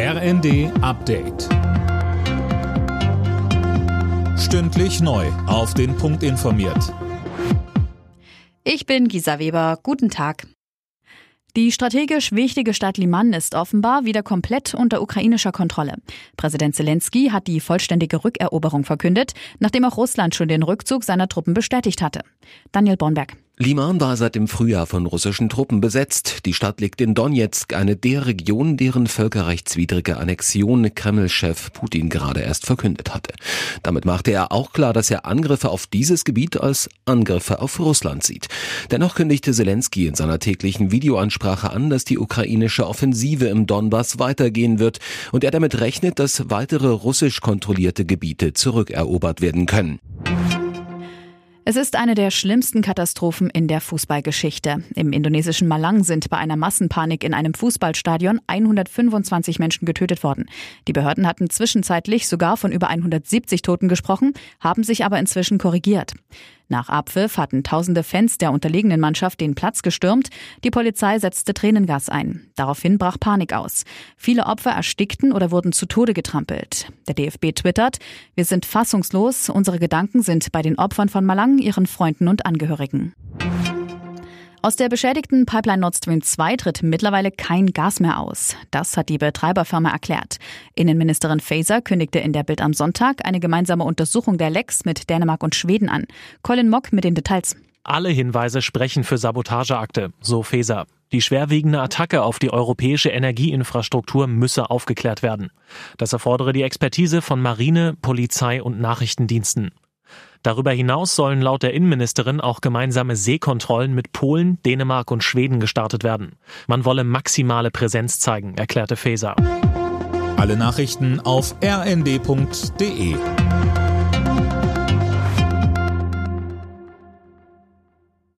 RND Update. Stündlich neu. Auf den Punkt informiert. Ich bin Gisa Weber. Guten Tag. Die strategisch wichtige Stadt Liman ist offenbar wieder komplett unter ukrainischer Kontrolle. Präsident Zelensky hat die vollständige Rückeroberung verkündet, nachdem auch Russland schon den Rückzug seiner Truppen bestätigt hatte. Daniel Bornberg. Liman war seit dem Frühjahr von russischen Truppen besetzt. Die Stadt liegt in Donetsk, eine der Regionen, deren völkerrechtswidrige Annexion Kreml-Chef Putin gerade erst verkündet hatte. Damit machte er auch klar, dass er Angriffe auf dieses Gebiet als Angriffe auf Russland sieht. Dennoch kündigte Zelensky in seiner täglichen Videoansprache an, dass die ukrainische Offensive im Donbass weitergehen wird und er damit rechnet, dass weitere russisch kontrollierte Gebiete zurückerobert werden können. Es ist eine der schlimmsten Katastrophen in der Fußballgeschichte. Im indonesischen Malang sind bei einer Massenpanik in einem Fußballstadion 125 Menschen getötet worden. Die Behörden hatten zwischenzeitlich sogar von über 170 Toten gesprochen, haben sich aber inzwischen korrigiert. Nach Abpfiff hatten tausende Fans der unterlegenen Mannschaft den Platz gestürmt. Die Polizei setzte Tränengas ein. Daraufhin brach Panik aus. Viele Opfer erstickten oder wurden zu Tode getrampelt. Der DFB twittert, wir sind fassungslos, unsere Gedanken sind bei den Opfern von Malang, ihren Freunden und Angehörigen. Aus der beschädigten Pipeline Nord Stream 2 tritt mittlerweile kein Gas mehr aus. Das hat die Betreiberfirma erklärt. Innenministerin Faeser kündigte in der Bild am Sonntag eine gemeinsame Untersuchung der Lecks mit Dänemark und Schweden an. Colin Mock mit den Details. Alle Hinweise sprechen für Sabotageakte, so Faeser. Die schwerwiegende Attacke auf die europäische Energieinfrastruktur müsse aufgeklärt werden. Das erfordere die Expertise von Marine, Polizei und Nachrichtendiensten. Darüber hinaus sollen laut der Innenministerin auch gemeinsame Seekontrollen mit Polen, Dänemark und Schweden gestartet werden. Man wolle maximale Präsenz zeigen, erklärte Faeser. Alle Nachrichten auf rnd.de